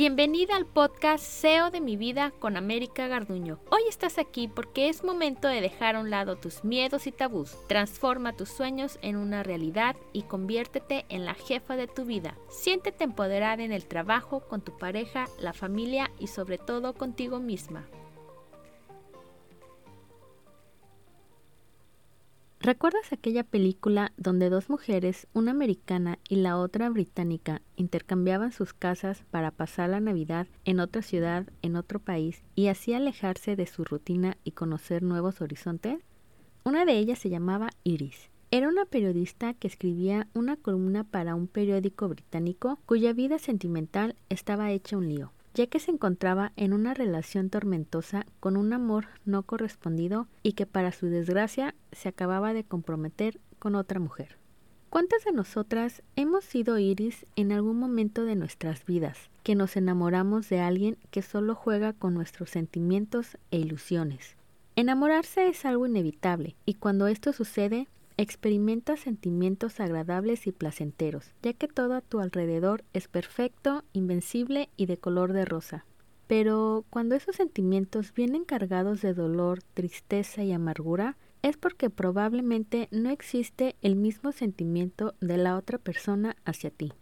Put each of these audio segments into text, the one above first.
Bienvenida al podcast SEO de mi vida con América Garduño. Hoy estás aquí porque es momento de dejar a un lado tus miedos y tabús. Transforma tus sueños en una realidad y conviértete en la jefa de tu vida. Siéntete empoderada en el trabajo, con tu pareja, la familia y sobre todo contigo misma. ¿Recuerdas aquella película donde dos mujeres, una americana y la otra británica, intercambiaban sus casas para pasar la Navidad en otra ciudad, en otro país, y así alejarse de su rutina y conocer nuevos horizontes? Una de ellas se llamaba Iris. Era una periodista que escribía una columna para un periódico británico cuya vida sentimental estaba hecha un lío ya que se encontraba en una relación tormentosa con un amor no correspondido y que para su desgracia se acababa de comprometer con otra mujer. ¿Cuántas de nosotras hemos sido Iris en algún momento de nuestras vidas, que nos enamoramos de alguien que solo juega con nuestros sentimientos e ilusiones? Enamorarse es algo inevitable, y cuando esto sucede, Experimenta sentimientos agradables y placenteros, ya que todo a tu alrededor es perfecto, invencible y de color de rosa. Pero cuando esos sentimientos vienen cargados de dolor, tristeza y amargura, es porque probablemente no existe el mismo sentimiento de la otra persona hacia ti.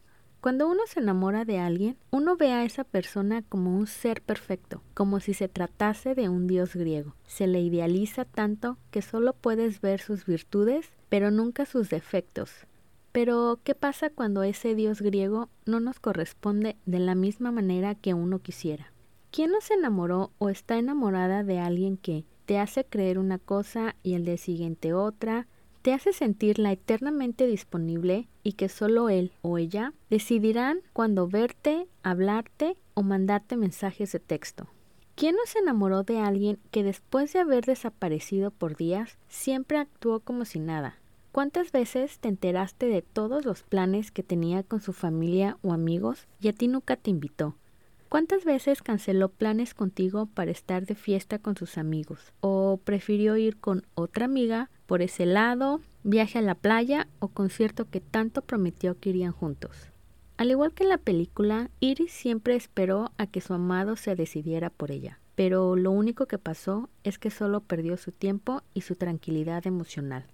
Cuando uno se enamora de alguien, uno ve a esa persona como un ser perfecto, como si se tratase de un dios griego. Se le idealiza tanto que solo puedes ver sus virtudes, pero nunca sus defectos. Pero, ¿qué pasa cuando ese dios griego no nos corresponde de la misma manera que uno quisiera? ¿Quién no se enamoró o está enamorada de alguien que te hace creer una cosa y el día siguiente otra, te hace sentirla eternamente disponible y que solo él o ella decidirán cuando verte, hablarte o mandarte mensajes de texto. ¿Quién no se enamoró de alguien que después de haber desaparecido por días siempre actuó como si nada? ¿Cuántas veces te enteraste de todos los planes que tenía con su familia o amigos y a ti nunca te invitó? ¿Cuántas veces canceló planes contigo para estar de fiesta con sus amigos? ¿O prefirió ir con otra amiga por ese lado, viaje a la playa o concierto que tanto prometió que irían juntos? Al igual que en la película, Iris siempre esperó a que su amado se decidiera por ella, pero lo único que pasó es que solo perdió su tiempo y su tranquilidad emocional.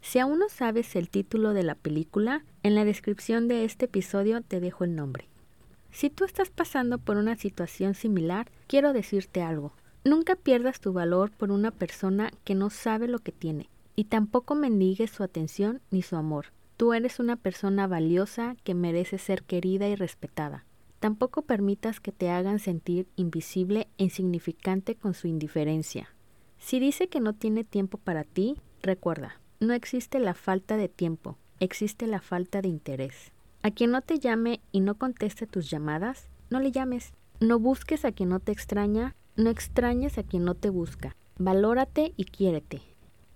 Si aún no sabes el título de la película, en la descripción de este episodio te dejo el nombre. Si tú estás pasando por una situación similar, quiero decirte algo. Nunca pierdas tu valor por una persona que no sabe lo que tiene, y tampoco mendigues su atención ni su amor. Tú eres una persona valiosa que merece ser querida y respetada. Tampoco permitas que te hagan sentir invisible e insignificante con su indiferencia. Si dice que no tiene tiempo para ti, recuerda, no existe la falta de tiempo, existe la falta de interés. A quien no te llame y no conteste tus llamadas, no le llames. No busques a quien no te extraña, no extrañes a quien no te busca. Valórate y quiérete.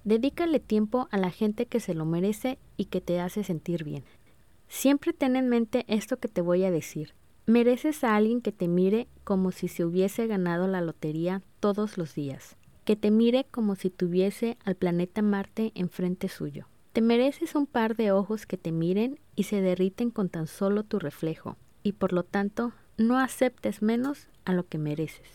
Dedícale tiempo a la gente que se lo merece y que te hace sentir bien. Siempre ten en mente esto que te voy a decir. Mereces a alguien que te mire como si se hubiese ganado la lotería todos los días, que te mire como si tuviese al planeta Marte enfrente suyo. Te mereces un par de ojos que te miren y se derriten con tan solo tu reflejo, y por lo tanto no aceptes menos a lo que mereces.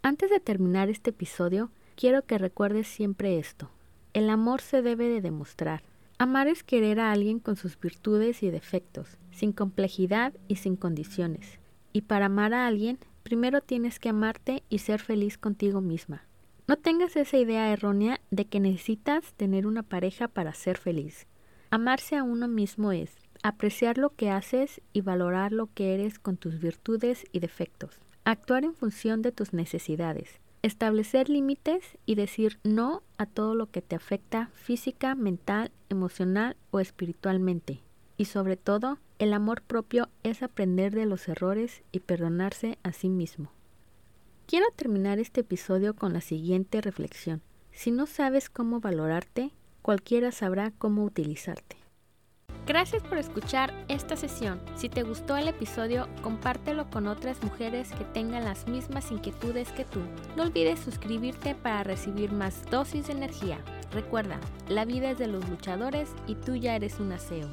Antes de terminar este episodio, quiero que recuerdes siempre esto. El amor se debe de demostrar. Amar es querer a alguien con sus virtudes y defectos, sin complejidad y sin condiciones. Y para amar a alguien, primero tienes que amarte y ser feliz contigo misma. No tengas esa idea errónea de que necesitas tener una pareja para ser feliz. Amarse a uno mismo es apreciar lo que haces y valorar lo que eres con tus virtudes y defectos. Actuar en función de tus necesidades. Establecer límites y decir no a todo lo que te afecta física, mental, emocional o espiritualmente. Y sobre todo, el amor propio es aprender de los errores y perdonarse a sí mismo. Quiero terminar este episodio con la siguiente reflexión. Si no sabes cómo valorarte, cualquiera sabrá cómo utilizarte. Gracias por escuchar esta sesión. Si te gustó el episodio, compártelo con otras mujeres que tengan las mismas inquietudes que tú. No olvides suscribirte para recibir más dosis de energía. Recuerda, la vida es de los luchadores y tú ya eres un aseo.